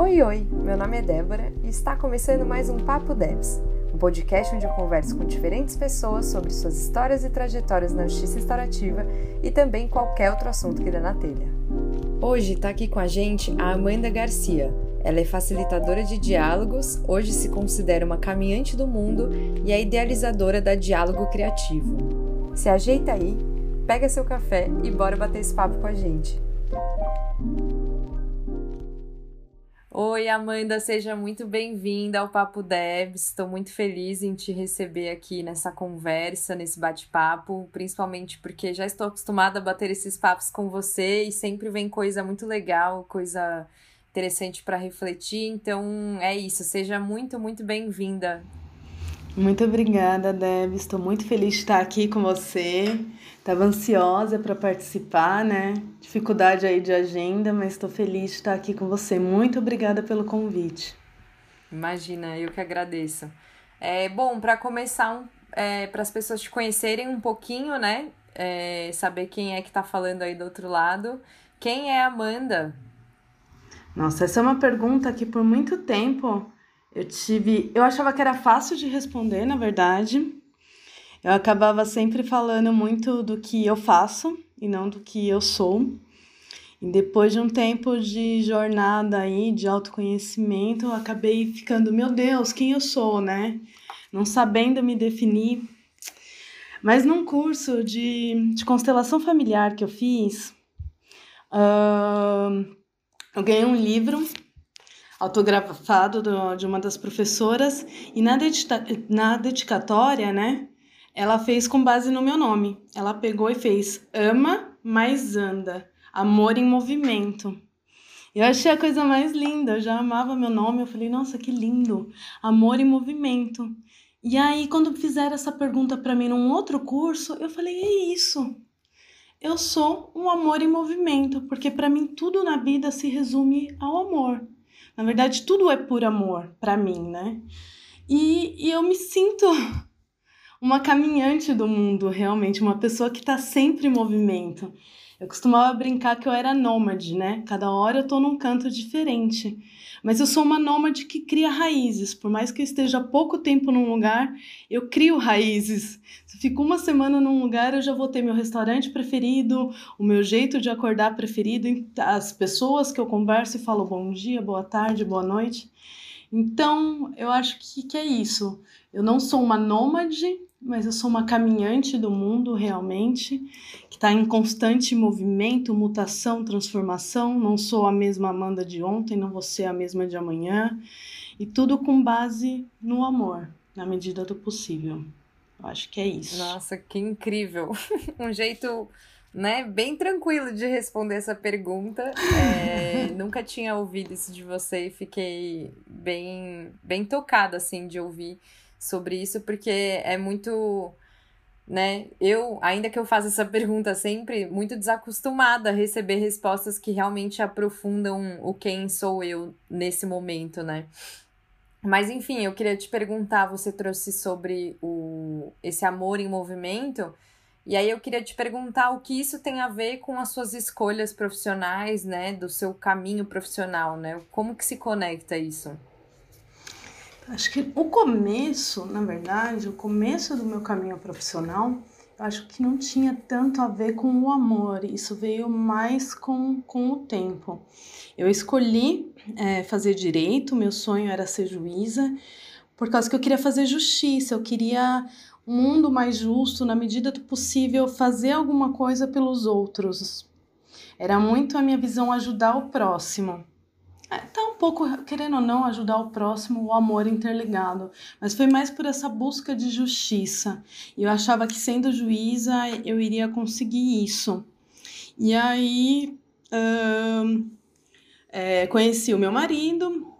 Oi, oi! Meu nome é Débora e está começando mais um Papo Devs, um podcast onde eu converso com diferentes pessoas sobre suas histórias e trajetórias na justiça restaurativa e também qualquer outro assunto que dê na telha. Hoje está aqui com a gente a Amanda Garcia. Ela é facilitadora de diálogos, hoje se considera uma caminhante do mundo e é idealizadora da Diálogo Criativo. Se ajeita aí, pega seu café e bora bater esse papo com a gente. Oi, Amanda, seja muito bem-vinda ao Papo Devs. Estou muito feliz em te receber aqui nessa conversa, nesse bate-papo, principalmente porque já estou acostumada a bater esses papos com você e sempre vem coisa muito legal, coisa interessante para refletir. Então é isso, seja muito, muito bem-vinda. Muito obrigada, Deb. Estou muito feliz de estar aqui com você. Estava ansiosa para participar, né? Dificuldade aí de agenda, mas estou feliz de estar aqui com você. Muito obrigada pelo convite. Imagina, eu que agradeço. É, bom, para começar, um, é, para as pessoas te conhecerem um pouquinho, né? É, saber quem é que está falando aí do outro lado. Quem é Amanda? Nossa, essa é uma pergunta que por muito tempo eu tive. Eu achava que era fácil de responder, na verdade eu acabava sempre falando muito do que eu faço e não do que eu sou. E depois de um tempo de jornada aí, de autoconhecimento, eu acabei ficando, meu Deus, quem eu sou, né? Não sabendo me definir. Mas num curso de, de constelação familiar que eu fiz, uh, eu ganhei um livro autografado do, de uma das professoras e na, dedica, na dedicatória, né, ela fez com base no meu nome. Ela pegou e fez ama mais anda, amor em movimento. Eu achei a coisa mais linda, eu já amava meu nome, eu falei, nossa, que lindo, amor em movimento. E aí, quando fizeram essa pergunta para mim num outro curso, eu falei, é isso. Eu sou um amor em movimento, porque para mim tudo na vida se resume ao amor. Na verdade, tudo é por amor para mim, né? E, e eu me sinto uma caminhante do mundo, realmente, uma pessoa que está sempre em movimento. Eu costumava brincar que eu era nômade, né? Cada hora eu estou num canto diferente. Mas eu sou uma nômade que cria raízes. Por mais que eu esteja pouco tempo num lugar, eu crio raízes. Se eu fico uma semana num lugar, eu já vou ter meu restaurante preferido, o meu jeito de acordar preferido, as pessoas que eu converso e falo bom dia, boa tarde, boa noite. Então, eu acho que, que é isso. Eu não sou uma nômade, mas eu sou uma caminhante do mundo realmente, que está em constante movimento, mutação, transformação. Não sou a mesma Amanda de ontem, não vou ser a mesma de amanhã. E tudo com base no amor, na medida do possível. Eu acho que é isso. Nossa, que incrível! um jeito né, bem tranquilo de responder essa pergunta. É, nunca tinha ouvido isso de você e fiquei bem, bem tocada, assim, de ouvir sobre isso, porque é muito, né? Eu, ainda que eu faça essa pergunta sempre, muito desacostumada a receber respostas que realmente aprofundam o quem sou eu nesse momento, né? Mas enfim, eu queria te perguntar, você trouxe sobre o esse amor em movimento, e aí eu queria te perguntar o que isso tem a ver com as suas escolhas profissionais, né, do seu caminho profissional, né? Como que se conecta isso? Acho que o começo, na verdade, o começo do meu caminho profissional, eu acho que não tinha tanto a ver com o amor, isso veio mais com, com o tempo. Eu escolhi é, fazer direito, meu sonho era ser juíza, por causa que eu queria fazer justiça, eu queria um mundo mais justo, na medida do possível, fazer alguma coisa pelos outros. Era muito a minha visão ajudar o próximo. É, tá um pouco, querendo ou não, ajudar o próximo, o amor interligado. Mas foi mais por essa busca de justiça. E eu achava que sendo juíza eu iria conseguir isso. E aí hum, é, conheci o meu marido,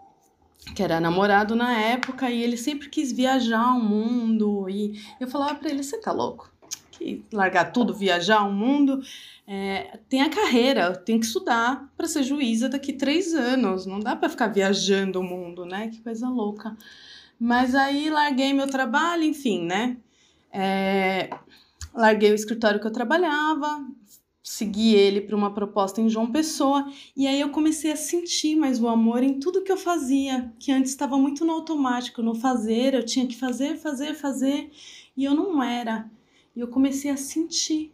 que era namorado na época, e ele sempre quis viajar o mundo. E eu falava para ele: você tá louco? Que largar tudo, viajar o mundo? É, tem a carreira, tem que estudar para ser juíza daqui três anos. Não dá para ficar viajando o mundo, né? Que coisa louca. Mas aí larguei meu trabalho, enfim, né? É, larguei o escritório que eu trabalhava, segui ele para uma proposta em João Pessoa e aí eu comecei a sentir mais o amor em tudo que eu fazia, que antes estava muito no automático, no fazer, eu tinha que fazer, fazer, fazer e eu não era. E eu comecei a sentir,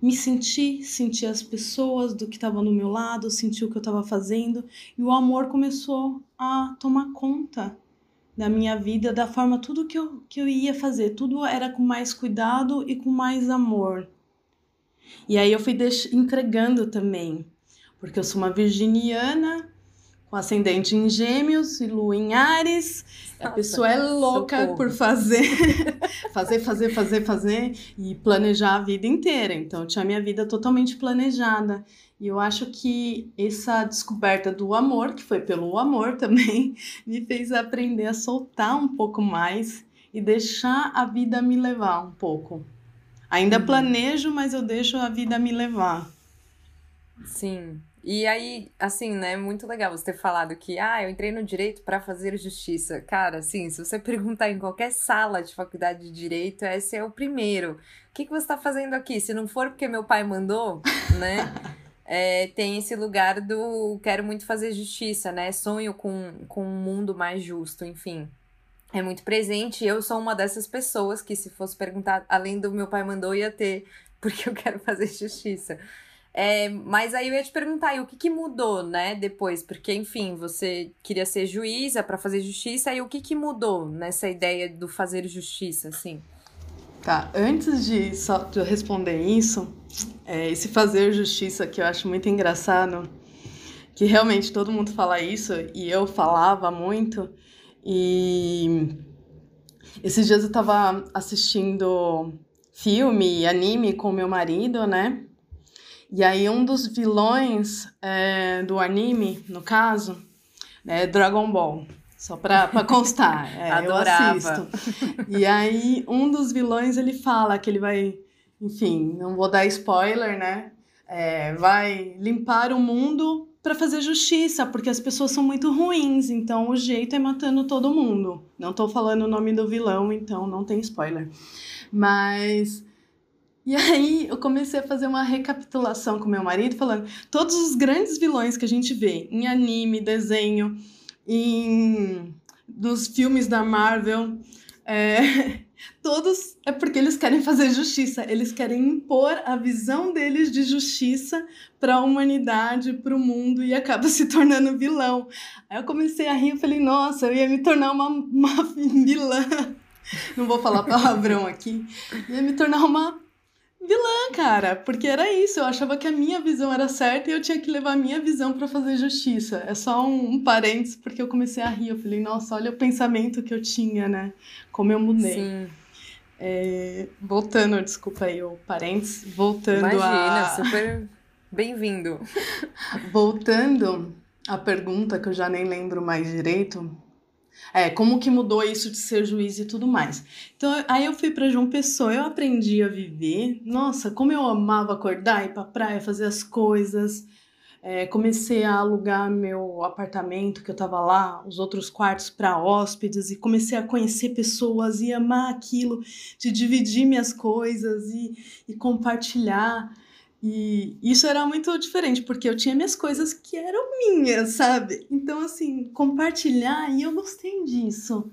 me sentir, sentir as pessoas do que estavam do meu lado, sentir o que eu estava fazendo e o amor começou a tomar conta da minha vida, da forma tudo que eu, que eu ia fazer, tudo era com mais cuidado e com mais amor. E aí eu fui entregando também, porque eu sou uma virginiana com ascendente em Gêmeos e Lua em Ares. Nossa, a pessoa é louca socorro. por fazer, fazer, fazer, fazer, fazer e planejar a vida inteira. Então, eu tinha minha vida totalmente planejada. E eu acho que essa descoberta do amor, que foi pelo amor também, me fez aprender a soltar um pouco mais e deixar a vida me levar um pouco. Ainda uhum. planejo, mas eu deixo a vida me levar. Sim. E aí, assim, né, muito legal você ter falado que, ah, eu entrei no direito para fazer justiça. Cara, assim, se você perguntar em qualquer sala de faculdade de direito, esse é o primeiro. O que, que você está fazendo aqui? Se não for porque meu pai mandou, né? É, tem esse lugar do quero muito fazer justiça, né? Sonho com, com um mundo mais justo, enfim é muito presente. Eu sou uma dessas pessoas que, se fosse perguntar, além do meu pai mandou, ia ter, porque eu quero fazer justiça. É, mas aí eu ia te perguntar, e o que, que mudou, né, depois? Porque, enfim, você queria ser juíza para fazer justiça, e o que, que mudou nessa ideia do fazer justiça, assim? Tá, antes de só de eu responder isso, é, esse fazer justiça que eu acho muito engraçado, que realmente todo mundo fala isso, e eu falava muito, e esses dias eu tava assistindo filme, anime com meu marido, né? E aí um dos vilões é, do anime, no caso, é Dragon Ball. Só pra, pra constar. É, Adorava. Eu assisto. E aí um dos vilões ele fala que ele vai, enfim, não vou dar spoiler, né? É, vai limpar o mundo para fazer justiça, porque as pessoas são muito ruins, então o jeito é matando todo mundo. Não estou falando o nome do vilão, então não tem spoiler. Mas e aí eu comecei a fazer uma recapitulação com meu marido, falando todos os grandes vilões que a gente vê em anime, desenho, em nos filmes da Marvel, é, todos é porque eles querem fazer justiça, eles querem impor a visão deles de justiça para a humanidade, para o mundo e acaba se tornando vilão. Aí eu comecei a rir, e falei, nossa, eu ia me tornar uma, uma vilã. Não vou falar palavrão aqui. Ia me tornar uma vilã, cara, porque era isso. Eu achava que a minha visão era certa e eu tinha que levar a minha visão para fazer justiça. É só um, um parênteses, porque eu comecei a rir. Eu falei, nossa, olha o pensamento que eu tinha, né? Como eu mudei. Sim. É, voltando, desculpa aí o parênteses, voltando Imagina, a... super bem-vindo. voltando à pergunta que eu já nem lembro mais direito, é, como que mudou isso de ser juiz e tudo mais. Então, aí eu fui para João Pessoa, eu aprendi a viver. Nossa, como eu amava acordar, ir pra praia, fazer as coisas. É, comecei a alugar meu apartamento que eu tava lá, os outros quartos para hóspedes, e comecei a conhecer pessoas e amar aquilo, de dividir minhas coisas e, e compartilhar. E isso era muito diferente, porque eu tinha minhas coisas que eram minhas, sabe? Então, assim, compartilhar, e eu gostei disso.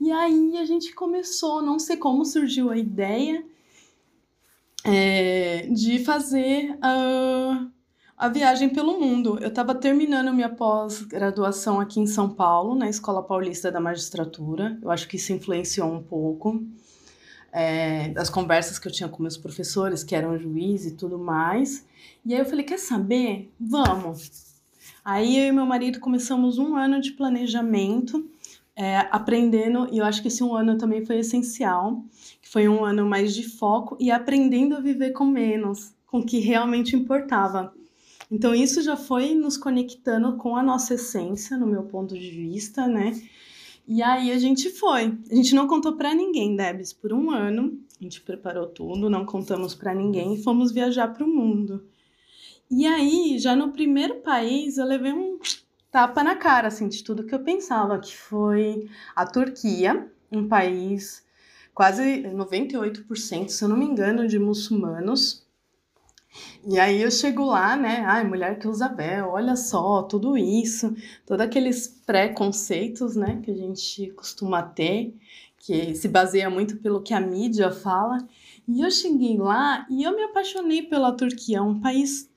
E aí a gente começou, não sei como surgiu a ideia é, de fazer a, a viagem pelo mundo. Eu estava terminando minha pós-graduação aqui em São Paulo, na Escola Paulista da Magistratura. Eu acho que isso influenciou um pouco é, das conversas que eu tinha com meus professores, que eram juízes e tudo mais. E aí eu falei: quer saber? Vamos. Aí eu e meu marido começamos um ano de planejamento, é, aprendendo, e eu acho que esse um ano também foi essencial, que foi um ano mais de foco e aprendendo a viver com menos, com o que realmente importava. Então isso já foi nos conectando com a nossa essência, no meu ponto de vista, né? E aí a gente foi. A gente não contou para ninguém, Debs, por um ano. A gente preparou tudo, não contamos para ninguém e fomos viajar para o mundo. E aí, já no primeiro país, eu levei um tapa na cara, assim, de tudo que eu pensava, que foi a Turquia, um país quase 98%, se eu não me engano, de muçulmanos. E aí eu chego lá, né? Ai, mulher que usa véu, olha só, tudo isso, todos aqueles preconceitos, né, que a gente costuma ter, que se baseia muito pelo que a mídia fala. E eu cheguei lá e eu me apaixonei pela Turquia, um país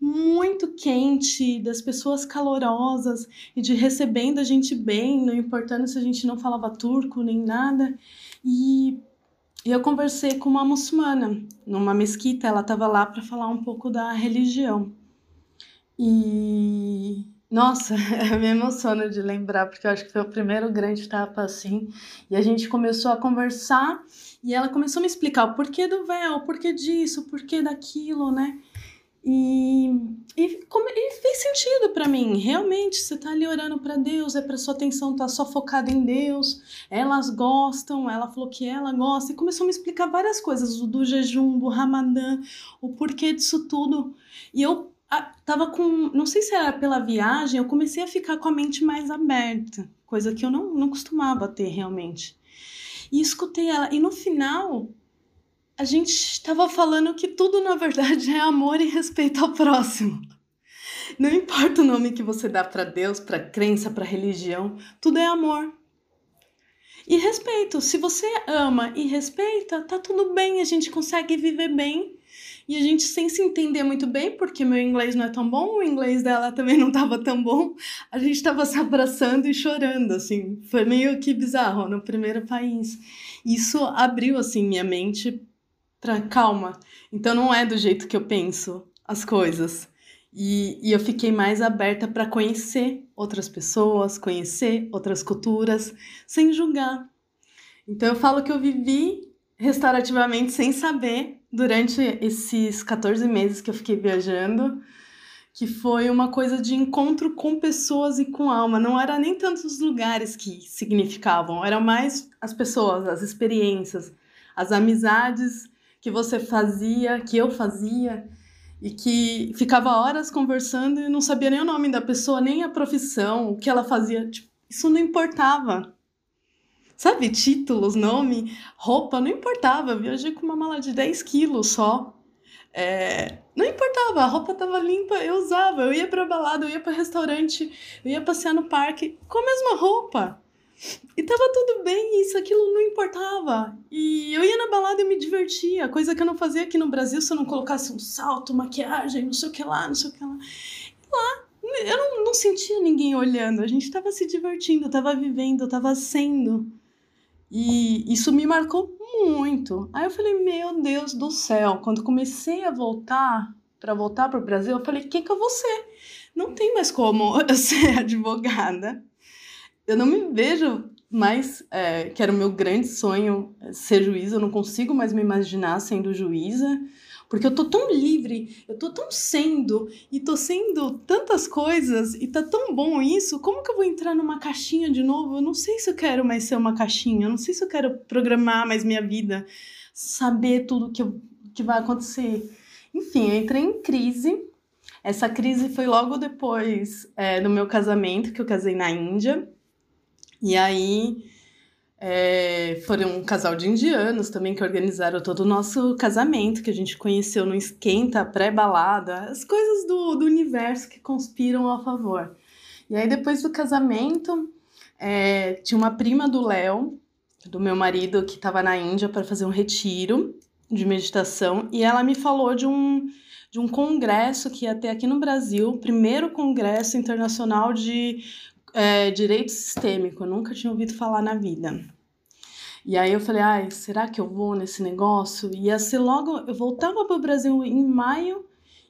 muito quente, das pessoas calorosas e de recebendo a gente bem, não importando se a gente não falava turco nem nada. E e eu conversei com uma muçulmana numa mesquita, ela estava lá para falar um pouco da religião. E nossa, eu me emociono de lembrar, porque eu acho que foi o primeiro grande tapa assim. E a gente começou a conversar e ela começou a me explicar o porquê do véu, o porquê disso, o porquê daquilo, né? E, e, como, e fez sentido para mim. Realmente, você tá ali orando para Deus, é para sua atenção tá só focada em Deus. Elas gostam, ela falou que ela gosta e começou a me explicar várias coisas do jejum, do Ramadã, o porquê disso tudo. E eu a, tava com, não sei se era pela viagem, eu comecei a ficar com a mente mais aberta, coisa que eu não, não costumava ter realmente. E escutei ela, e no final a gente estava falando que tudo na verdade é amor e respeito ao próximo. Não importa o nome que você dá para Deus, para crença, para religião, tudo é amor. E respeito. Se você ama e respeita, tá tudo bem, a gente consegue viver bem. E a gente, sem se entender muito bem, porque meu inglês não é tão bom, o inglês dela também não estava tão bom, a gente estava se abraçando e chorando, assim. Foi meio que bizarro no primeiro país. Isso abriu, assim, minha mente para calma. Então não é do jeito que eu penso as coisas. E, e eu fiquei mais aberta para conhecer outras pessoas, conhecer outras culturas, sem julgar. Então eu falo que eu vivi restaurativamente sem saber durante esses 14 meses que eu fiquei viajando, que foi uma coisa de encontro com pessoas e com alma. Não era nem tanto os lugares que significavam, eram mais as pessoas, as experiências, as amizades que você fazia, que eu fazia, e que ficava horas conversando e não sabia nem o nome da pessoa, nem a profissão, o que ela fazia. Tipo, isso não importava. Sabe, títulos, nome, roupa, não importava. Eu viajei com uma mala de 10 quilos só. É, não importava, a roupa tava limpa, eu usava. Eu ia pra balada, eu ia para restaurante, eu ia passear no parque com a mesma roupa. E tava tudo bem, isso, aquilo não importava. E eu ia na balada e me divertia, coisa que eu não fazia aqui no Brasil se eu não colocasse um salto, maquiagem, não sei o que lá, não sei o que lá. E lá, eu não, não sentia ninguém olhando, a gente tava se divertindo, tava vivendo, tava sendo. E isso me marcou muito. Aí eu falei, meu Deus do céu, quando comecei a voltar, para voltar para o Brasil, eu falei, o que que eu vou ser? Não tem mais como eu ser advogada eu não me vejo mais, é, que era o meu grande sonho é, ser juíza, eu não consigo mais me imaginar sendo juíza, porque eu tô tão livre, eu tô tão sendo, e tô sendo tantas coisas, e tá tão bom isso, como que eu vou entrar numa caixinha de novo? Eu não sei se eu quero mais ser uma caixinha, eu não sei se eu quero programar mais minha vida, saber tudo que, eu, que vai acontecer. Enfim, eu entrei em crise, essa crise foi logo depois é, do meu casamento, que eu casei na Índia, e aí é, foram um casal de indianos também que organizaram todo o nosso casamento, que a gente conheceu no esquenta, pré-balada, as coisas do, do universo que conspiram a favor. E aí, depois do casamento, é, tinha uma prima do Léo, do meu marido, que estava na Índia para fazer um retiro de meditação, e ela me falou de um, de um congresso que ia ter aqui no Brasil, primeiro congresso internacional de é, direito sistêmico, eu nunca tinha ouvido falar na vida. E aí eu falei, ai, será que eu vou nesse negócio? Ia ser logo, eu voltava para o Brasil em maio,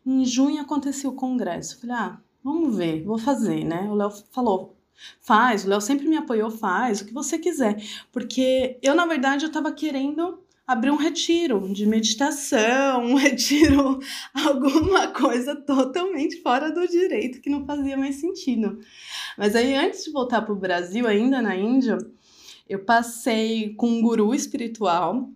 em junho acontecia o congresso. Eu falei, ah, vamos ver, vou fazer, né? O Léo falou, faz, o Léo sempre me apoiou, faz, o que você quiser. Porque eu, na verdade, eu estava querendo abrir um retiro de meditação, um retiro, alguma coisa totalmente fora do direito que não fazia mais sentido. Mas aí, antes de voltar para o Brasil, ainda na Índia, eu passei com um guru espiritual.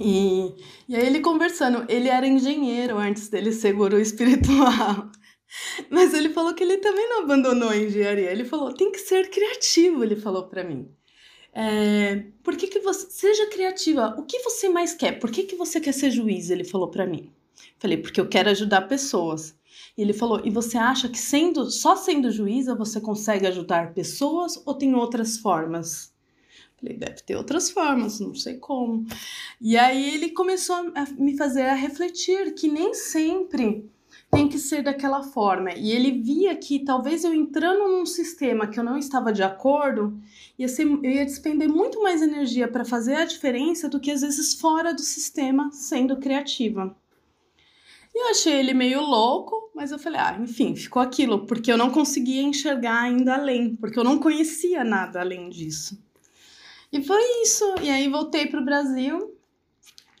E, e aí ele conversando, ele era engenheiro antes dele ser guru espiritual. Mas ele falou que ele também não abandonou a engenharia. Ele falou, tem que ser criativo, ele falou para mim. É, por que, que você seja criativa? O que você mais quer? Por que, que você quer ser juiz? Ele falou para mim. Falei, porque eu quero ajudar pessoas. E ele falou: "E você acha que sendo só sendo juíza você consegue ajudar pessoas ou tem outras formas?" Falei, deve ter outras formas, não sei como. E aí ele começou a me fazer a refletir que nem sempre tem que ser daquela forma. E ele via que talvez eu entrando num sistema que eu não estava de acordo, ia ser, eu ia despender muito mais energia para fazer a diferença do que às vezes fora do sistema sendo criativa. E eu achei ele meio louco, mas eu falei, ah, enfim, ficou aquilo, porque eu não conseguia enxergar ainda além, porque eu não conhecia nada além disso. E foi isso. E aí voltei para o Brasil.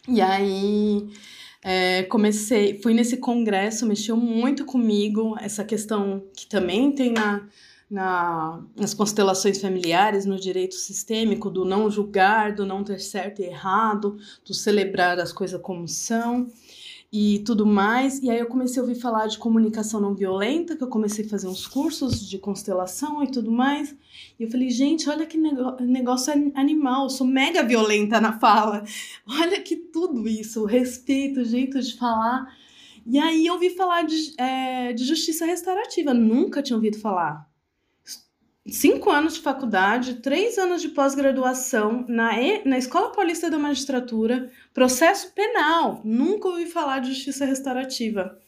E aí é, comecei, fui nesse congresso, mexeu muito comigo, essa questão que também tem na, na, nas constelações familiares, no direito sistêmico, do não julgar, do não ter certo e errado, do celebrar as coisas como são e tudo mais. E aí eu comecei a ouvir falar de comunicação não violenta, que eu comecei a fazer uns cursos de constelação e tudo mais. E eu falei, gente, olha que negócio animal, eu sou mega violenta na fala. Olha que tudo isso, o respeito, o jeito de falar. E aí eu ouvi falar de, é, de justiça restaurativa, nunca tinha ouvido falar cinco anos de faculdade, três anos de pós-graduação na, e, na Escola Paulista da Magistratura, processo penal. Nunca ouvi falar de justiça restaurativa.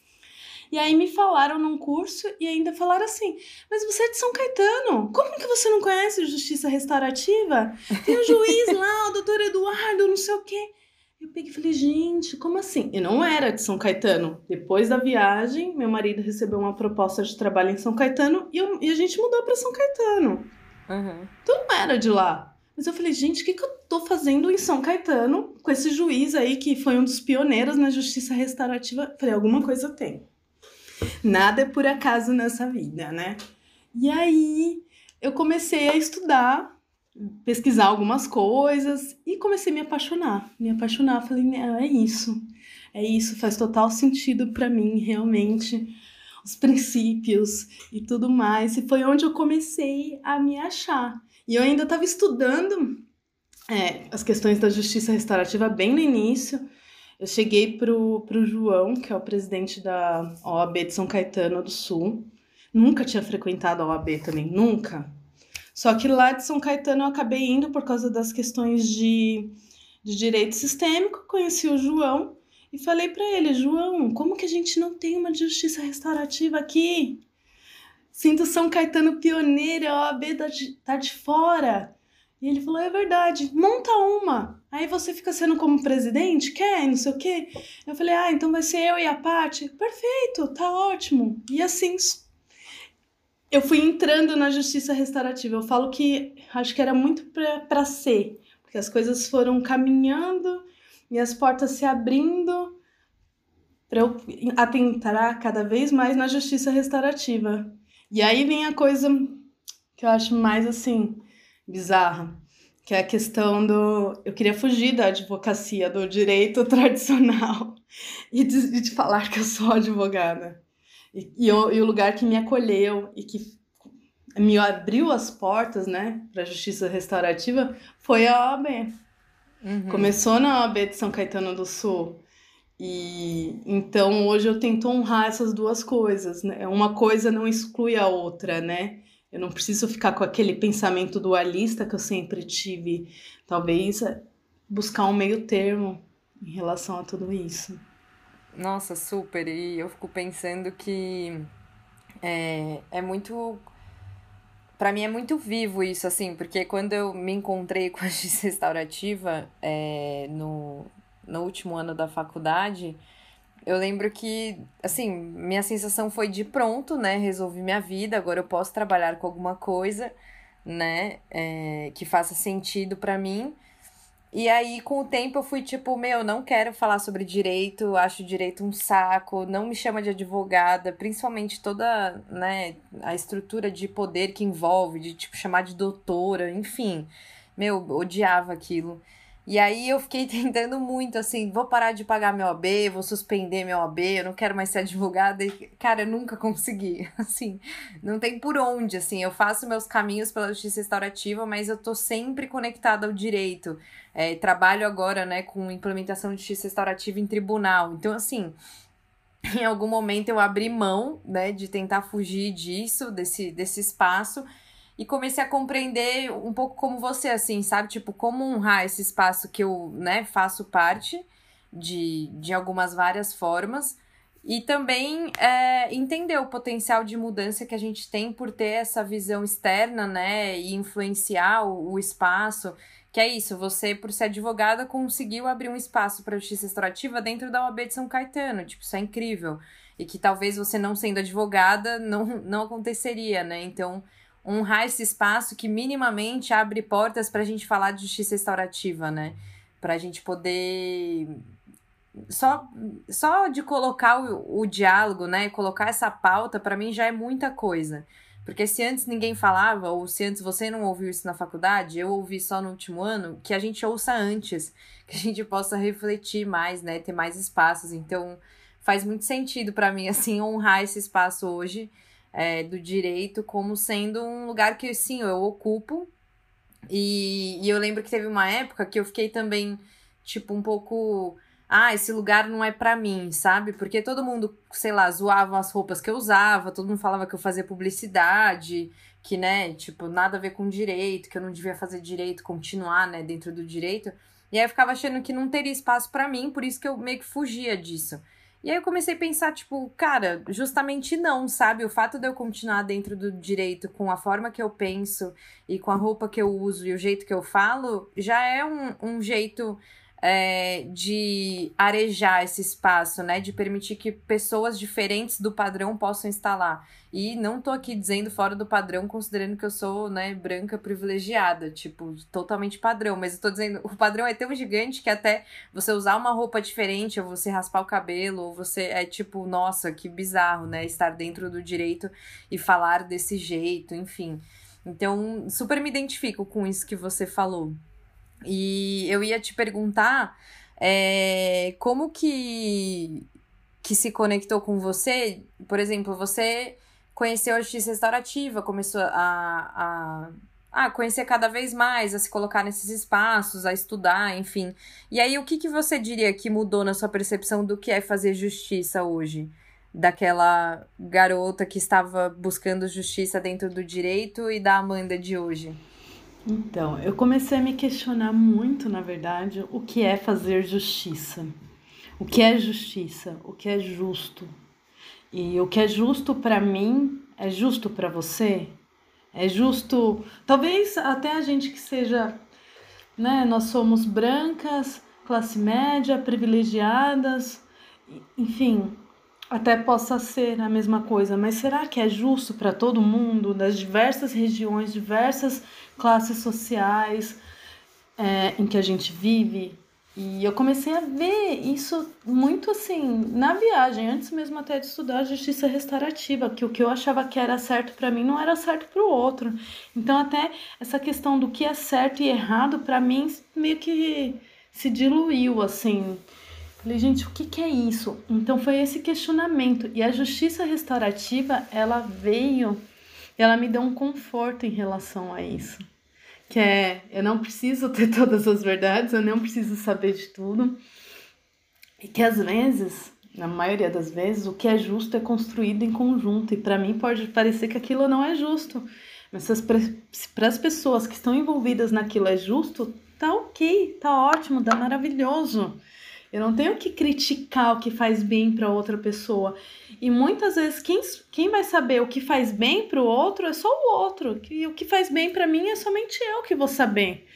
E aí me falaram num curso e ainda falaram assim: Mas você é de São Caetano, como que você não conhece justiça restaurativa? Tem o um juiz lá, o doutor Eduardo, não sei o quê. Eu peguei e falei, gente, como assim? E não era de São Caetano. Depois da viagem, meu marido recebeu uma proposta de trabalho em São Caetano e, eu, e a gente mudou para São Caetano. Uhum. Então não era de lá. Mas eu falei, gente, o que, que eu tô fazendo em São Caetano com esse juiz aí que foi um dos pioneiros na justiça restaurativa? Falei, alguma coisa tem. Nada é por acaso nessa vida, né? E aí eu comecei a estudar pesquisar algumas coisas e comecei a me apaixonar. Me apaixonar, falei, é isso. É isso, faz total sentido para mim, realmente. Os princípios e tudo mais. E foi onde eu comecei a me achar. E eu ainda estava estudando é, as questões da justiça restaurativa bem no início. Eu cheguei pro, pro João, que é o presidente da OAB de São Caetano do Sul. Nunca tinha frequentado a OAB também, nunca. Só que lá de São Caetano eu acabei indo por causa das questões de, de direito sistêmico, conheci o João e falei para ele, João, como que a gente não tem uma justiça restaurativa aqui? Sinto São Caetano pioneiro, a OAB tá de, tá de fora. E ele falou, é verdade, monta uma. Aí você fica sendo como presidente, quer, não sei o quê. Eu falei, ah, então vai ser eu e a Paty. Perfeito, tá ótimo. E assim eu fui entrando na justiça restaurativa. Eu falo que acho que era muito para ser, porque as coisas foram caminhando e as portas se abrindo para eu atentar cada vez mais na justiça restaurativa. E aí vem a coisa que eu acho mais assim bizarra, que é a questão do eu queria fugir da advocacia, do direito tradicional e de, de falar que eu sou advogada. E, e, o, e o lugar que me acolheu e que me abriu as portas, né, para a justiça restaurativa foi a OAB. Uhum. Começou na OAB de São Caetano do Sul. E então hoje eu tento honrar essas duas coisas, né? Uma coisa não exclui a outra, né? Eu não preciso ficar com aquele pensamento dualista que eu sempre tive. Talvez buscar um meio termo em relação a tudo isso. Nossa, super. E eu fico pensando que é, é muito. Para mim é muito vivo isso, assim, porque quando eu me encontrei com a justiça restaurativa é, no, no último ano da faculdade, eu lembro que, assim, minha sensação foi de pronto, né? Resolvi minha vida, agora eu posso trabalhar com alguma coisa, né? É, que faça sentido para mim. E aí, com o tempo, eu fui tipo, meu, não quero falar sobre direito, acho direito um saco, não me chama de advogada, principalmente toda, né, a estrutura de poder que envolve, de tipo, chamar de doutora, enfim. Meu, odiava aquilo. E aí eu fiquei tentando muito, assim, vou parar de pagar meu AB, vou suspender meu AB, eu não quero mais ser advogada. E, cara, eu nunca consegui, assim, não tem por onde, assim, eu faço meus caminhos pela justiça restaurativa, mas eu tô sempre conectada ao direito. É, trabalho agora, né, com implementação de justiça restaurativa em tribunal. Então, assim, em algum momento eu abri mão, né, de tentar fugir disso, desse, desse espaço, e comecei a compreender um pouco como você, assim, sabe? Tipo, como honrar esse espaço que eu, né, faço parte de, de algumas várias formas. E também é, entender o potencial de mudança que a gente tem por ter essa visão externa, né? E influenciar o, o espaço. Que é isso, você, por ser advogada, conseguiu abrir um espaço para justiça restaurativa dentro da OAB de São Caetano. Tipo, isso é incrível. E que talvez você não sendo advogada não, não aconteceria, né? Então, honrar esse espaço que minimamente abre portas para a gente falar de justiça restaurativa, né? Para a gente poder só só de colocar o, o diálogo, né? Colocar essa pauta para mim já é muita coisa. Porque se antes ninguém falava, ou se antes você não ouviu isso na faculdade, eu ouvi só no último ano, que a gente ouça antes, que a gente possa refletir mais, né? Ter mais espaços. Então, faz muito sentido para mim, assim, honrar esse espaço hoje é, do direito como sendo um lugar que, sim, eu ocupo. E, e eu lembro que teve uma época que eu fiquei também, tipo, um pouco. Ah, esse lugar não é para mim, sabe? Porque todo mundo, sei lá, zoava as roupas que eu usava, todo mundo falava que eu fazia publicidade, que, né, tipo, nada a ver com direito, que eu não devia fazer direito, continuar, né, dentro do direito. E aí eu ficava achando que não teria espaço para mim, por isso que eu meio que fugia disso. E aí eu comecei a pensar, tipo, cara, justamente não, sabe? O fato de eu continuar dentro do direito com a forma que eu penso e com a roupa que eu uso e o jeito que eu falo, já é um, um jeito é, de arejar esse espaço, né? De permitir que pessoas diferentes do padrão possam lá. E não tô aqui dizendo fora do padrão, considerando que eu sou, né, branca privilegiada, tipo, totalmente padrão. Mas eu tô dizendo, o padrão é tão gigante que até você usar uma roupa diferente, ou você raspar o cabelo, ou você é tipo, nossa, que bizarro, né? Estar dentro do direito e falar desse jeito, enfim. Então, super me identifico com isso que você falou. E eu ia te perguntar é, como que, que se conectou com você. Por exemplo, você conheceu a justiça restaurativa, começou a, a, conhecer cada vez mais, a se colocar nesses espaços, a estudar, enfim. E aí, o que, que você diria que mudou na sua percepção do que é fazer justiça hoje? Daquela garota que estava buscando justiça dentro do direito e da Amanda de hoje? Então, eu comecei a me questionar muito, na verdade, o que é fazer justiça. O que é justiça? O que é justo? E o que é justo para mim é justo para você? É justo, talvez até a gente que seja, né, nós somos brancas, classe média, privilegiadas, enfim, até possa ser a mesma coisa, mas será que é justo para todo mundo, das diversas regiões, diversas classes sociais é, em que a gente vive? E eu comecei a ver isso muito assim na viagem, antes mesmo até de estudar justiça restaurativa, que o que eu achava que era certo para mim não era certo para o outro. Então até essa questão do que é certo e errado para mim meio que se diluiu assim. Falei, gente, o que, que é isso? Então foi esse questionamento. E a justiça restaurativa, ela veio, ela me deu um conforto em relação a isso. Que é, eu não preciso ter todas as verdades, eu não preciso saber de tudo. E que às vezes, na maioria das vezes, o que é justo é construído em conjunto. E para mim pode parecer que aquilo não é justo. Mas se para as pessoas que estão envolvidas naquilo é justo, tá ok, tá ótimo, tá maravilhoso. Eu não tenho que criticar o que faz bem para outra pessoa. E muitas vezes quem, quem vai saber o que faz bem para o outro é só o outro. E o que faz bem para mim é somente eu que vou saber.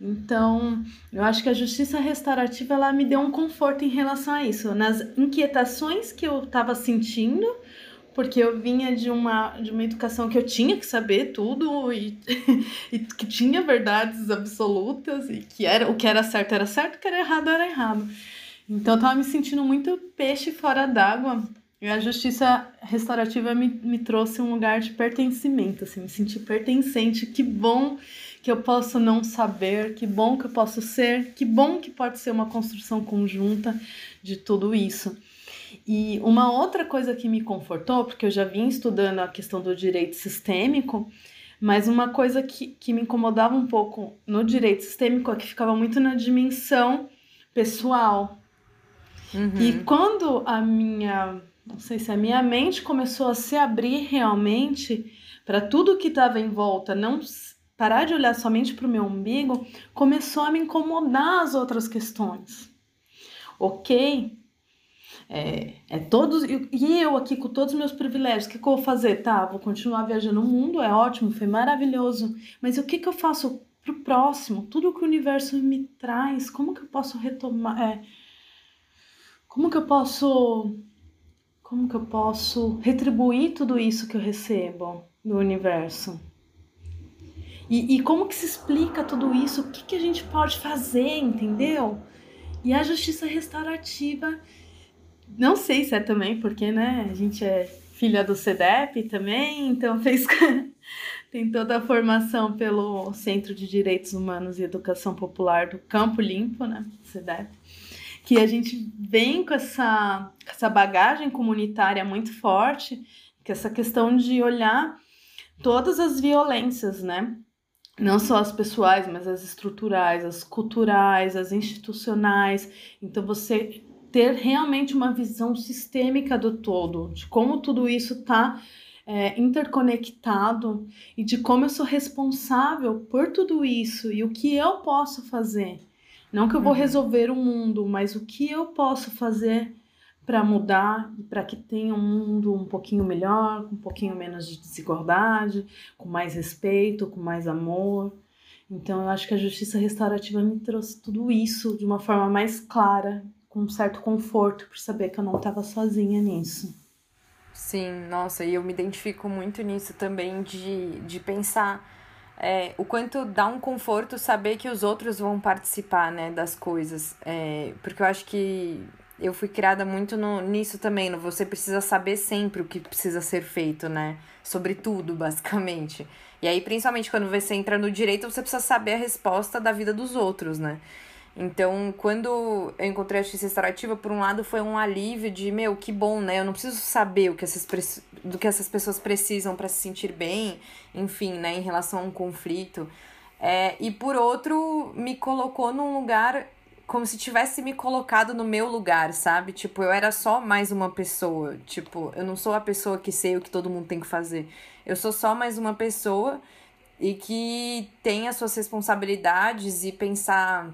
Então, eu acho que a justiça restaurativa ela me deu um conforto em relação a isso, nas inquietações que eu estava sentindo, porque eu vinha de uma, de uma educação que eu tinha que saber tudo e, e que tinha verdades absolutas e que era o que era certo era certo, o que era errado era errado. Então eu tava me sentindo muito peixe fora d'água E a justiça restaurativa me, me trouxe um lugar de pertencimento, assim, me senti pertencente. Que bom que eu posso não saber, que bom que eu posso ser, que bom que pode ser uma construção conjunta de tudo isso. E uma outra coisa que me confortou, porque eu já vim estudando a questão do direito sistêmico, mas uma coisa que, que me incomodava um pouco no direito sistêmico é que ficava muito na dimensão pessoal. Uhum. E quando a minha, não sei se a minha mente começou a se abrir realmente para tudo que estava em volta, não parar de olhar somente para o meu umbigo, começou a me incomodar as outras questões. Ok, é, é todos. E eu aqui com todos os meus privilégios, o que, que eu vou fazer? Tá, vou continuar viajando o mundo, é ótimo, foi maravilhoso. Mas o que, que eu faço pro próximo? Tudo que o universo me traz, como que eu posso retomar? É, como que eu posso. Como que eu posso retribuir tudo isso que eu recebo do universo? E, e como que se explica tudo isso? O que, que a gente pode fazer, entendeu? E a justiça restaurativa não sei se é também, porque, né, a gente é filha do CEDEP também, então fez tem toda a formação pelo Centro de Direitos Humanos e Educação Popular do Campo Limpo, né, CEDEP, que a gente vem com essa, essa bagagem comunitária muito forte, que essa questão de olhar todas as violências, né, não só as pessoais, mas as estruturais, as culturais, as institucionais. Então você ter realmente uma visão sistêmica do todo, de como tudo isso está é, interconectado e de como eu sou responsável por tudo isso e o que eu posso fazer. Não que eu vou uhum. resolver o mundo, mas o que eu posso fazer para mudar e para que tenha um mundo um pouquinho melhor, com um pouquinho menos de desigualdade, com mais respeito, com mais amor. Então eu acho que a justiça restaurativa me trouxe tudo isso de uma forma mais clara com um certo conforto por saber que eu não estava sozinha nisso. Sim, nossa, e eu me identifico muito nisso também de, de pensar é, o quanto dá um conforto saber que os outros vão participar, né, das coisas. É, porque eu acho que eu fui criada muito no, nisso também, no você precisa saber sempre o que precisa ser feito, né? Sobre tudo, basicamente. E aí, principalmente quando você entra no direito, você precisa saber a resposta da vida dos outros, né? Então, quando eu encontrei a justiça restaurativa, por um lado foi um alívio de, meu, que bom, né? Eu não preciso saber o que essas, do que essas pessoas precisam para se sentir bem, enfim, né, em relação a um conflito. É, e por outro, me colocou num lugar como se tivesse me colocado no meu lugar, sabe? Tipo, eu era só mais uma pessoa. Tipo, eu não sou a pessoa que sei o que todo mundo tem que fazer. Eu sou só mais uma pessoa e que tem as suas responsabilidades e pensar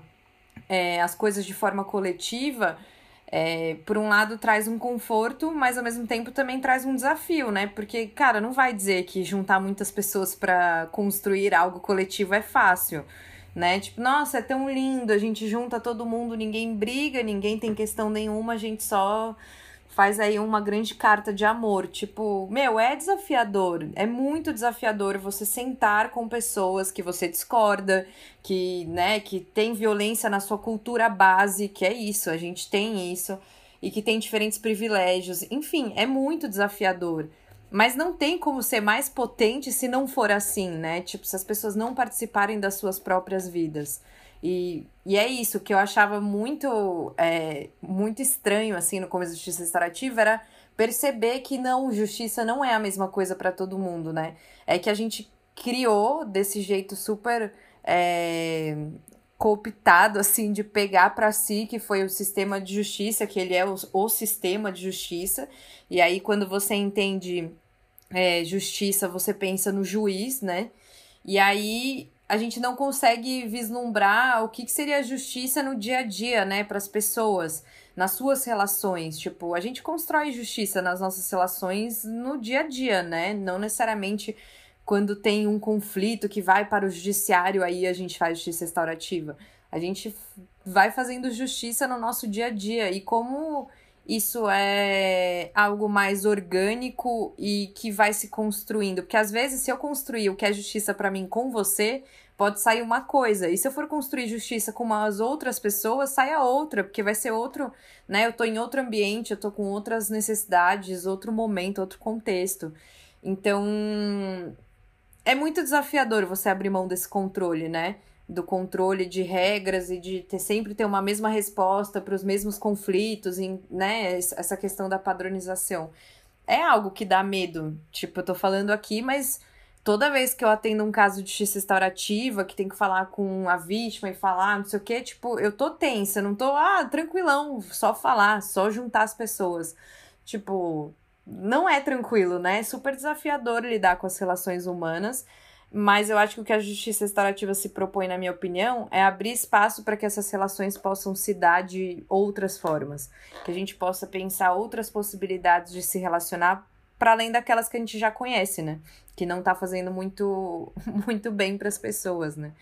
é, as coisas de forma coletiva, é, por um lado traz um conforto, mas ao mesmo tempo também traz um desafio, né? Porque, cara, não vai dizer que juntar muitas pessoas para construir algo coletivo é fácil, né? Tipo, nossa, é tão lindo, a gente junta todo mundo, ninguém briga, ninguém tem questão nenhuma, a gente só faz aí uma grande carta de amor. Tipo, meu, é desafiador. É muito desafiador você sentar com pessoas que você discorda, que, né, que tem violência na sua cultura base, que é isso, a gente tem isso, e que tem diferentes privilégios. Enfim, é muito desafiador. Mas não tem como ser mais potente se não for assim, né? Tipo, se as pessoas não participarem das suas próprias vidas. E, e é isso que eu achava muito, é, muito estranho, assim, no começo da justiça restaurativa, era perceber que não, justiça não é a mesma coisa para todo mundo, né? É que a gente criou desse jeito super é, cooptado, assim, de pegar para si, que foi o sistema de justiça, que ele é o, o sistema de justiça. E aí, quando você entende é, justiça, você pensa no juiz, né? E aí a gente não consegue vislumbrar o que, que seria justiça no dia a dia, né, para as pessoas, nas suas relações. Tipo, a gente constrói justiça nas nossas relações no dia a dia, né? Não necessariamente quando tem um conflito que vai para o judiciário, aí a gente faz justiça restaurativa. A gente vai fazendo justiça no nosso dia a dia. E como isso é algo mais orgânico e que vai se construindo? Porque às vezes, se eu construir o que é justiça para mim com você, pode sair uma coisa. E se eu for construir justiça com umas outras pessoas, sai a outra, porque vai ser outro, né? Eu tô em outro ambiente, eu tô com outras necessidades, outro momento, outro contexto. Então, é muito desafiador você abrir mão desse controle, né? Do controle de regras e de ter sempre ter uma mesma resposta para os mesmos conflitos, né? Essa questão da padronização. É algo que dá medo. Tipo, eu tô falando aqui, mas toda vez que eu atendo um caso de justiça restaurativa, que tem que falar com a vítima e falar, não sei o quê, tipo, eu tô tensa, não tô, ah, tranquilão, só falar, só juntar as pessoas. Tipo, não é tranquilo, né? É super desafiador lidar com as relações humanas. Mas eu acho que o que a justiça restaurativa se propõe, na minha opinião, é abrir espaço para que essas relações possam se dar de outras formas. Que a gente possa pensar outras possibilidades de se relacionar para além daquelas que a gente já conhece, né? Que não tá fazendo muito, muito bem para as pessoas, né?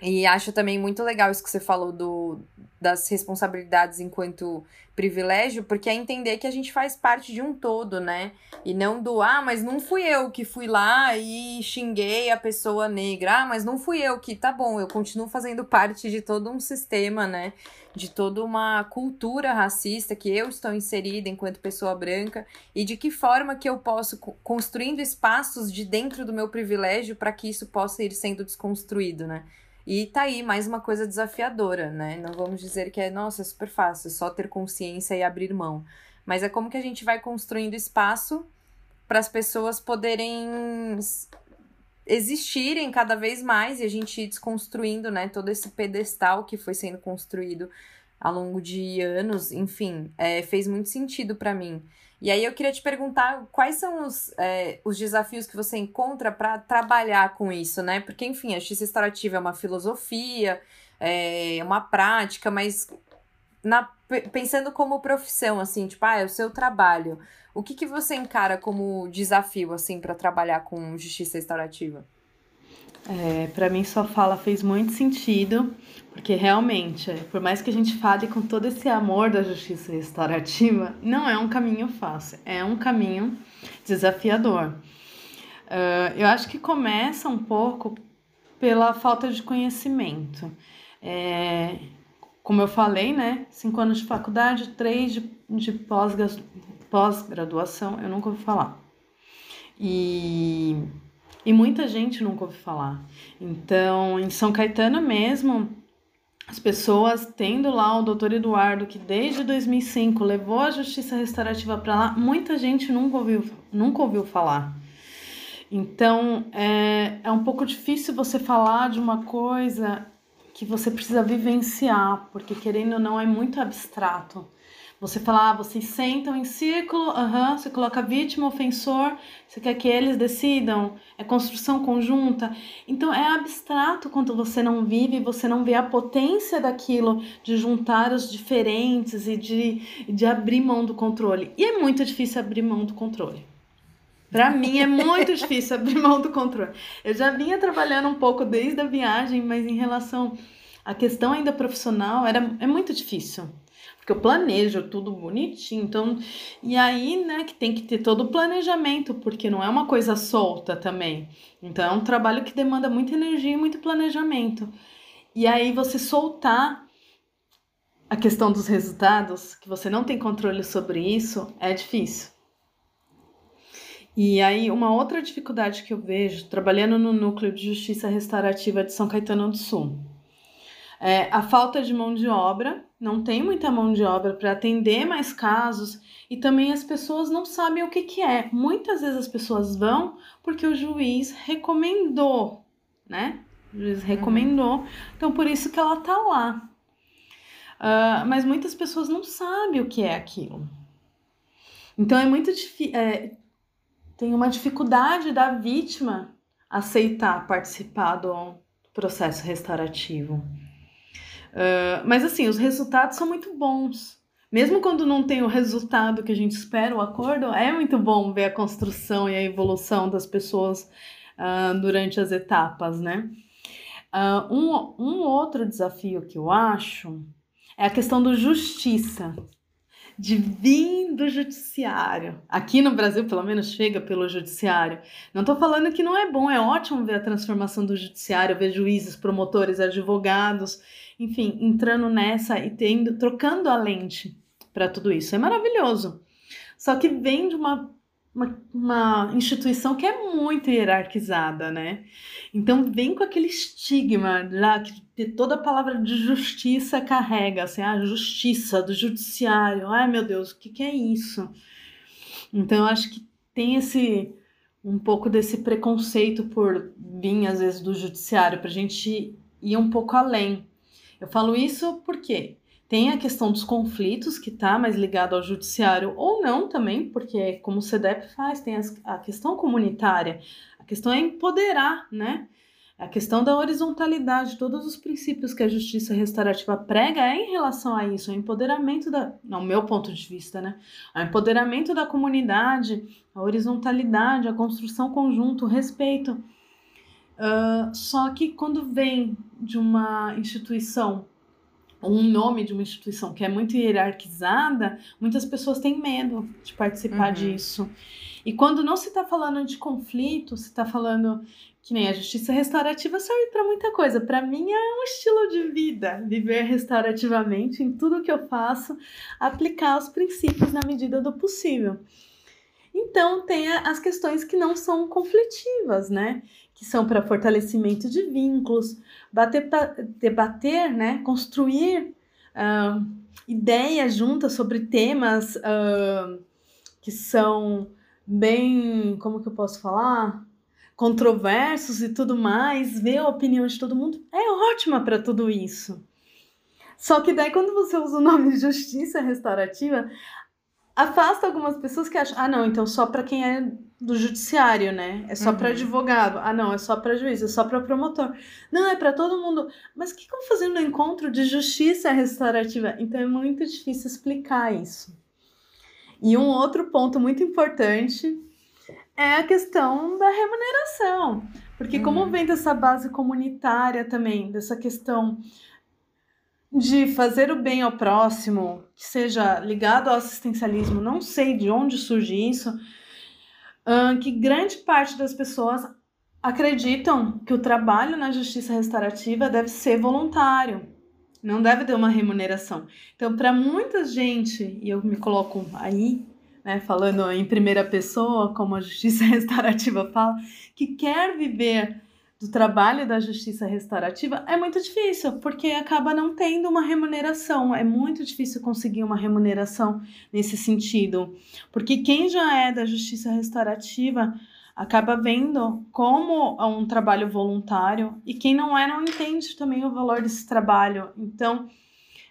E acho também muito legal isso que você falou do, das responsabilidades enquanto privilégio, porque é entender que a gente faz parte de um todo, né? E não do, ah, mas não fui eu que fui lá e xinguei a pessoa negra, ah, mas não fui eu que, tá bom, eu continuo fazendo parte de todo um sistema, né? De toda uma cultura racista que eu estou inserida enquanto pessoa branca e de que forma que eu posso, construindo espaços de dentro do meu privilégio para que isso possa ir sendo desconstruído, né? E tá aí mais uma coisa desafiadora, né? Não vamos dizer que é, nossa, é super fácil, só ter consciência e abrir mão. Mas é como que a gente vai construindo espaço para as pessoas poderem existirem cada vez mais e a gente desconstruindo, né, todo esse pedestal que foi sendo construído ao longo de anos, enfim, é, fez muito sentido para mim. E aí eu queria te perguntar quais são os, é, os desafios que você encontra para trabalhar com isso, né? Porque, enfim, a justiça restaurativa é uma filosofia, é uma prática, mas na, pensando como profissão, assim, tipo, ah, é o seu trabalho. O que, que você encara como desafio, assim, para trabalhar com justiça restaurativa? É, para mim, sua fala fez muito sentido, porque realmente, por mais que a gente fale com todo esse amor da justiça restaurativa, não é um caminho fácil, é um caminho desafiador. Uh, eu acho que começa um pouco pela falta de conhecimento. É, como eu falei, né? Cinco anos de faculdade, três de, de pós-graduação, eu nunca ouvi falar. E e muita gente nunca ouviu falar. Então, em São Caetano mesmo, as pessoas tendo lá o doutor Eduardo, que desde 2005 levou a justiça restaurativa para lá, muita gente nunca ouviu, nunca ouviu falar. Então, é, é um pouco difícil você falar de uma coisa que você precisa vivenciar, porque querendo ou não é muito abstrato. Você fala, ah, vocês sentam em círculo, uhum, você coloca vítima, ofensor, você quer que eles decidam, é construção conjunta. Então é abstrato quando você não vive, você não vê a potência daquilo de juntar os diferentes e de, de abrir mão do controle. E é muito difícil abrir mão do controle. Para mim é muito difícil abrir mão do controle. Eu já vinha trabalhando um pouco desde a viagem, mas em relação à questão ainda profissional, era, é muito difícil porque eu planejo tudo bonitinho. Então, e aí, né, que tem que ter todo o planejamento, porque não é uma coisa solta também. Então, é um trabalho que demanda muita energia e muito planejamento. E aí, você soltar a questão dos resultados, que você não tem controle sobre isso, é difícil. E aí, uma outra dificuldade que eu vejo trabalhando no núcleo de justiça restaurativa de São Caetano do Sul é a falta de mão de obra não tem muita mão de obra para atender mais casos e também as pessoas não sabem o que, que é. Muitas vezes as pessoas vão porque o juiz recomendou, né? O juiz recomendou, então por isso que ela tá lá. Uh, mas muitas pessoas não sabem o que é aquilo. Então é muito difícil. É, tem uma dificuldade da vítima aceitar participar do processo restaurativo. Uh, mas assim, os resultados são muito bons. Mesmo quando não tem o resultado que a gente espera, o acordo, é muito bom ver a construção e a evolução das pessoas uh, durante as etapas, né? Uh, um, um outro desafio que eu acho é a questão do justiça. De vir do judiciário. Aqui no Brasil, pelo menos, chega pelo judiciário. Não estou falando que não é bom, é ótimo ver a transformação do judiciário, ver juízes, promotores, advogados, enfim, entrando nessa e tendo, trocando a lente para tudo isso. É maravilhoso. Só que vem de uma uma, uma instituição que é muito hierarquizada, né? Então vem com aquele estigma já que toda a palavra de justiça carrega, assim, a justiça do judiciário. Ai meu Deus, o que, que é isso? Então eu acho que tem esse um pouco desse preconceito por vir às vezes do judiciário para a gente ir um pouco além. Eu falo isso porque tem a questão dos conflitos, que está mais ligado ao judiciário ou não também, porque como o CEDEP faz, tem a questão comunitária. A questão é empoderar, né? A questão da horizontalidade, todos os princípios que a justiça restaurativa prega é em relação a isso, o empoderamento da, no meu ponto de vista, né? O empoderamento da comunidade, a horizontalidade, a construção conjunto, o respeito. Uh, só que quando vem de uma instituição um nome de uma instituição que é muito hierarquizada, muitas pessoas têm medo de participar uhum. disso. E quando não se está falando de conflito, se está falando que nem a justiça restaurativa serve para muita coisa. Para mim é um estilo de vida, viver restaurativamente em tudo que eu faço, aplicar os princípios na medida do possível. Então tem as questões que não são conflitivas, né? Que são para fortalecimento de vínculos, bater, debater, né? Construir uh, ideias juntas sobre temas uh, que são bem, como que eu posso falar? Controversos e tudo mais, ver a opinião de todo mundo é ótima para tudo isso. Só que daí, quando você usa o nome justiça restaurativa, afasta algumas pessoas que acham, ah, não, então só para quem é do judiciário, né? É só uhum. para advogado. Ah, não, é só para juiz, é só para promotor. Não, é para todo mundo. Mas o que estão fazendo no encontro de justiça restaurativa? Então é muito difícil explicar isso. E um outro ponto muito importante é a questão da remuneração. Porque, uhum. como vem dessa base comunitária também, dessa questão de fazer o bem ao próximo, que seja ligado ao assistencialismo, não sei de onde surge isso, que grande parte das pessoas acreditam que o trabalho na justiça restaurativa deve ser voluntário, não deve ter uma remuneração. Então, para muita gente, e eu me coloco aí, né, falando em primeira pessoa, como a justiça restaurativa fala, que quer viver do trabalho da justiça restaurativa é muito difícil, porque acaba não tendo uma remuneração. É muito difícil conseguir uma remuneração nesse sentido. Porque quem já é da justiça restaurativa acaba vendo como um trabalho voluntário e quem não é não entende também o valor desse trabalho. Então,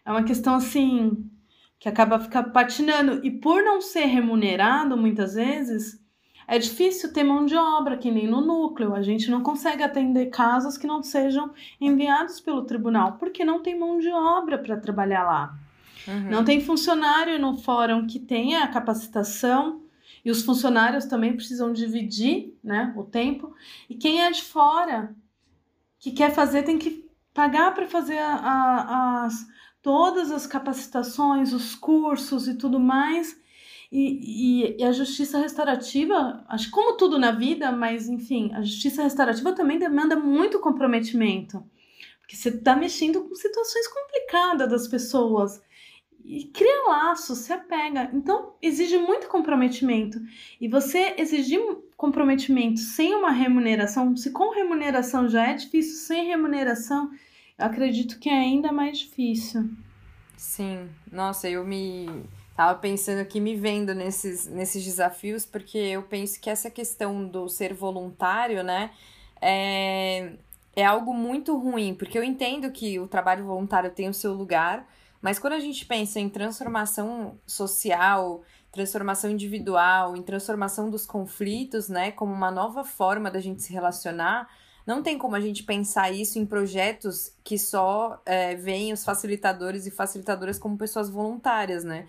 é uma questão assim que acaba ficar patinando e por não ser remunerado muitas vezes, é difícil ter mão de obra, que nem no núcleo. A gente não consegue atender casos que não sejam enviados pelo tribunal, porque não tem mão de obra para trabalhar lá. Uhum. Não tem funcionário no fórum que tenha a capacitação e os funcionários também precisam dividir né, o tempo. E quem é de fora que quer fazer tem que pagar para fazer a, a, as, todas as capacitações, os cursos e tudo mais. E, e, e, a justiça restaurativa, acho como tudo na vida, mas enfim, a justiça restaurativa também demanda muito comprometimento. Porque você está mexendo com situações complicadas das pessoas. E cria laços, se apega. Então, exige muito comprometimento. E você exigir comprometimento sem uma remuneração, se com remuneração já é difícil, sem remuneração, eu acredito que é ainda mais difícil. Sim, nossa, eu me Tava pensando aqui, me vendo nesses, nesses desafios, porque eu penso que essa questão do ser voluntário, né, é, é algo muito ruim, porque eu entendo que o trabalho voluntário tem o seu lugar, mas quando a gente pensa em transformação social, transformação individual, em transformação dos conflitos, né, como uma nova forma da gente se relacionar, não tem como a gente pensar isso em projetos que só é, veem os facilitadores e facilitadoras como pessoas voluntárias, né?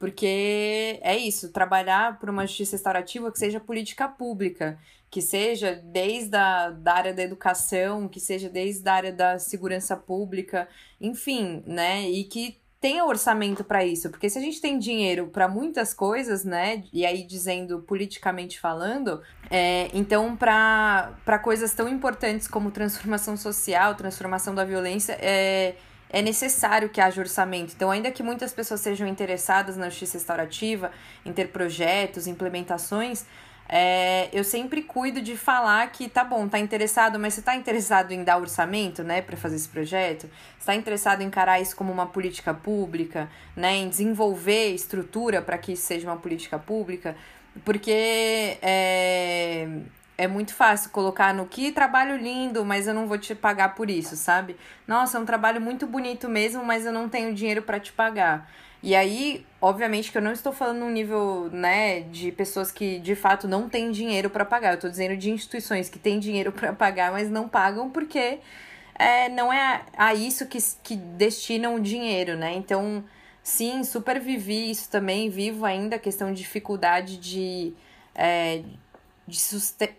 Porque é isso, trabalhar por uma justiça restaurativa que seja política pública, que seja desde a da área da educação, que seja desde a área da segurança pública, enfim, né? E que tenha orçamento para isso, porque se a gente tem dinheiro para muitas coisas, né, e aí dizendo politicamente falando, é, então para coisas tão importantes como transformação social, transformação da violência, é, é necessário que haja orçamento. Então, ainda que muitas pessoas sejam interessadas na justiça restaurativa, em ter projetos, implementações, é, eu sempre cuido de falar que tá bom, tá interessado, mas você tá interessado em dar orçamento, né, para fazer esse projeto? Está interessado em encarar isso como uma política pública, né, em desenvolver estrutura para que isso seja uma política pública? Porque é, é muito fácil colocar no que trabalho lindo, mas eu não vou te pagar por isso, sabe? Nossa, é um trabalho muito bonito mesmo, mas eu não tenho dinheiro para te pagar. E aí, obviamente que eu não estou falando num nível, né, de pessoas que de fato não têm dinheiro para pagar. Eu estou dizendo de instituições que têm dinheiro para pagar, mas não pagam porque é, não é a isso que, que destinam o dinheiro, né? Então, sim, super vivi isso também, vivo ainda a questão de dificuldade de, é, de,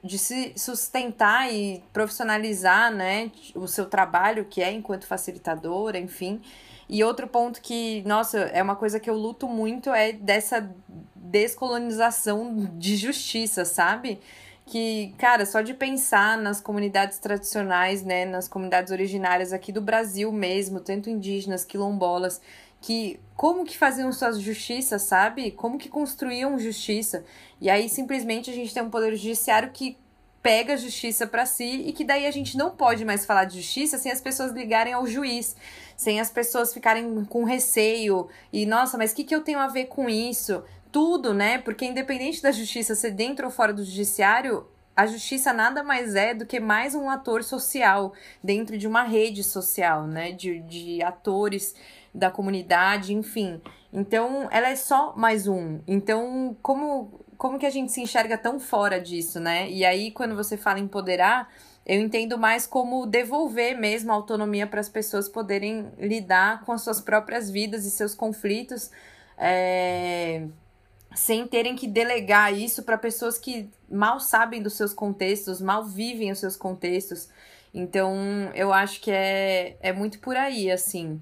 de se sustentar e profissionalizar, né, o seu trabalho, que é enquanto facilitadora, enfim. E outro ponto que, nossa, é uma coisa que eu luto muito é dessa descolonização de justiça, sabe? Que, cara, só de pensar nas comunidades tradicionais, né, nas comunidades originárias aqui do Brasil mesmo, tanto indígenas, quilombolas, que como que faziam suas justiças, sabe? Como que construíam justiça. E aí simplesmente a gente tem um poder judiciário que pega a justiça para si e que daí a gente não pode mais falar de justiça sem as pessoas ligarem ao juiz, sem as pessoas ficarem com receio e nossa, mas o que, que eu tenho a ver com isso? Tudo, né? Porque independente da justiça ser dentro ou fora do judiciário, a justiça nada mais é do que mais um ator social dentro de uma rede social, né? De, de atores da comunidade, enfim. Então, ela é só mais um. Então, como como que a gente se enxerga tão fora disso, né? E aí, quando você fala empoderar, eu entendo mais como devolver mesmo a autonomia para as pessoas poderem lidar com as suas próprias vidas e seus conflitos, é, sem terem que delegar isso para pessoas que mal sabem dos seus contextos, mal vivem os seus contextos. Então, eu acho que é, é muito por aí, assim.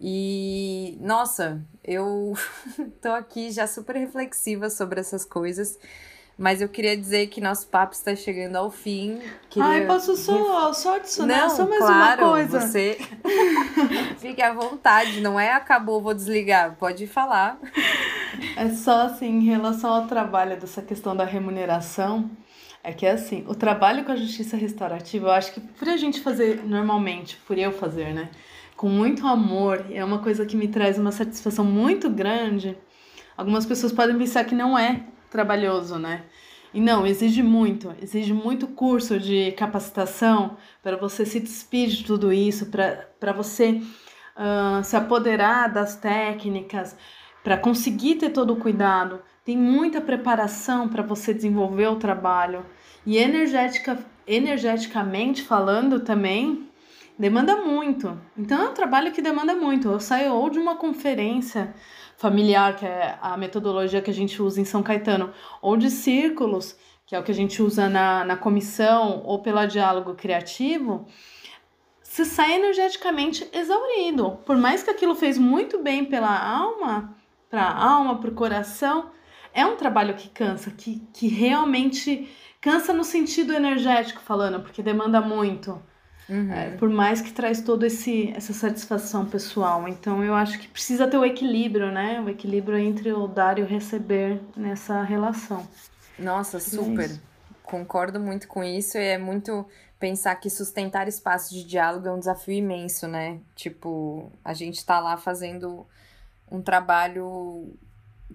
E, nossa, eu tô aqui já super reflexiva sobre essas coisas. Mas eu queria dizer que nosso papo está chegando ao fim. Queria... Ai, posso só, só adicionar não, só mais claro, uma coisa? Você fique à vontade, não é acabou, vou desligar. Pode falar. É só assim, em relação ao trabalho dessa questão da remuneração, é que é assim, o trabalho com a justiça restaurativa, eu acho que por a gente fazer normalmente, por eu fazer, né? Com muito amor, é uma coisa que me traz uma satisfação muito grande. Algumas pessoas podem pensar que não é trabalhoso, né? E não, exige muito, exige muito curso de capacitação para você se despir de tudo isso, para você uh, se apoderar das técnicas, para conseguir ter todo o cuidado. Tem muita preparação para você desenvolver o trabalho. E energética, energeticamente falando também, demanda muito. Então é um trabalho que demanda muito. Eu saio ou de uma conferência familiar, que é a metodologia que a gente usa em São Caetano, ou de círculos, que é o que a gente usa na, na comissão, ou pela diálogo criativo, se sai energeticamente exaurido. Por mais que aquilo fez muito bem pela alma, para a alma, para o coração, é um trabalho que cansa, que, que realmente cansa no sentido energético falando, porque demanda muito. Uhum. É, por mais que traz toda essa satisfação pessoal. Então eu acho que precisa ter o equilíbrio, né? O equilíbrio entre o dar e o receber nessa relação. Nossa, super. É Concordo muito com isso e é muito pensar que sustentar espaços de diálogo é um desafio imenso, né? Tipo, a gente tá lá fazendo um trabalho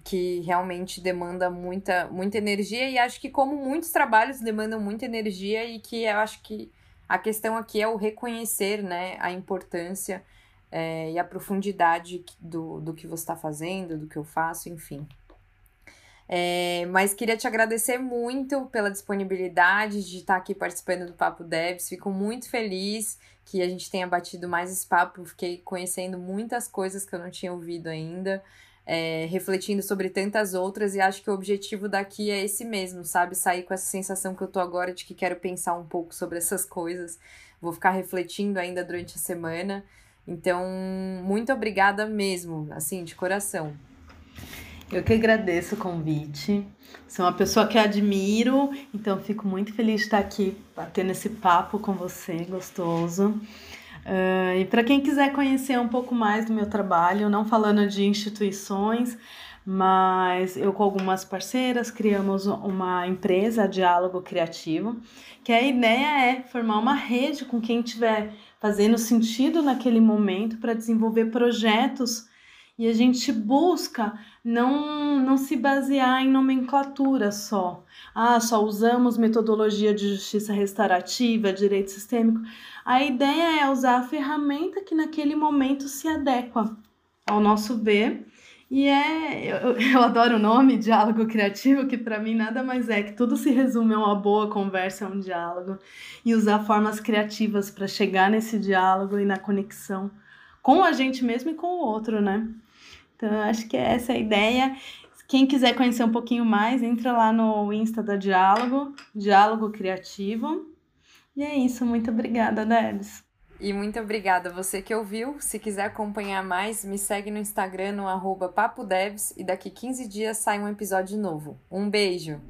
que realmente demanda muita, muita energia e acho que como muitos trabalhos demandam muita energia e que eu acho que a questão aqui é o reconhecer né, a importância é, e a profundidade do, do que você está fazendo, do que eu faço, enfim. É, mas queria te agradecer muito pela disponibilidade de estar aqui participando do Papo Devs. Fico muito feliz que a gente tenha batido mais esse papo. Fiquei conhecendo muitas coisas que eu não tinha ouvido ainda é, refletindo sobre tantas outras, e acho que o objetivo daqui é esse mesmo, sabe? Sair com essa sensação que eu tô agora de que quero pensar um pouco sobre essas coisas. Vou ficar refletindo ainda durante a semana. Então, muito obrigada mesmo, assim, de coração. Eu que agradeço o convite. Sou uma pessoa que admiro, então fico muito feliz de estar aqui batendo esse papo com você, gostoso. Uh, e para quem quiser conhecer um pouco mais do meu trabalho, não falando de instituições, mas eu com algumas parceiras criamos uma empresa, Diálogo Criativo, que a ideia é formar uma rede com quem estiver fazendo sentido naquele momento para desenvolver projetos. E a gente busca não, não se basear em nomenclatura só. Ah, só usamos metodologia de justiça restaurativa, direito sistêmico. A ideia é usar a ferramenta que naquele momento se adequa ao nosso ver. E é, eu, eu adoro o nome, diálogo criativo, que para mim nada mais é que tudo se resume a uma boa conversa, a um diálogo. E usar formas criativas para chegar nesse diálogo e na conexão com a gente mesmo e com o outro, né? Então, acho que é essa a ideia. Quem quiser conhecer um pouquinho mais, entra lá no Insta da Diálogo, Diálogo Criativo. E é isso, muito obrigada, Debs. E muito obrigada a você que ouviu. Se quiser acompanhar mais, me segue no Instagram no arroba papodevs e daqui 15 dias sai um episódio novo. Um beijo!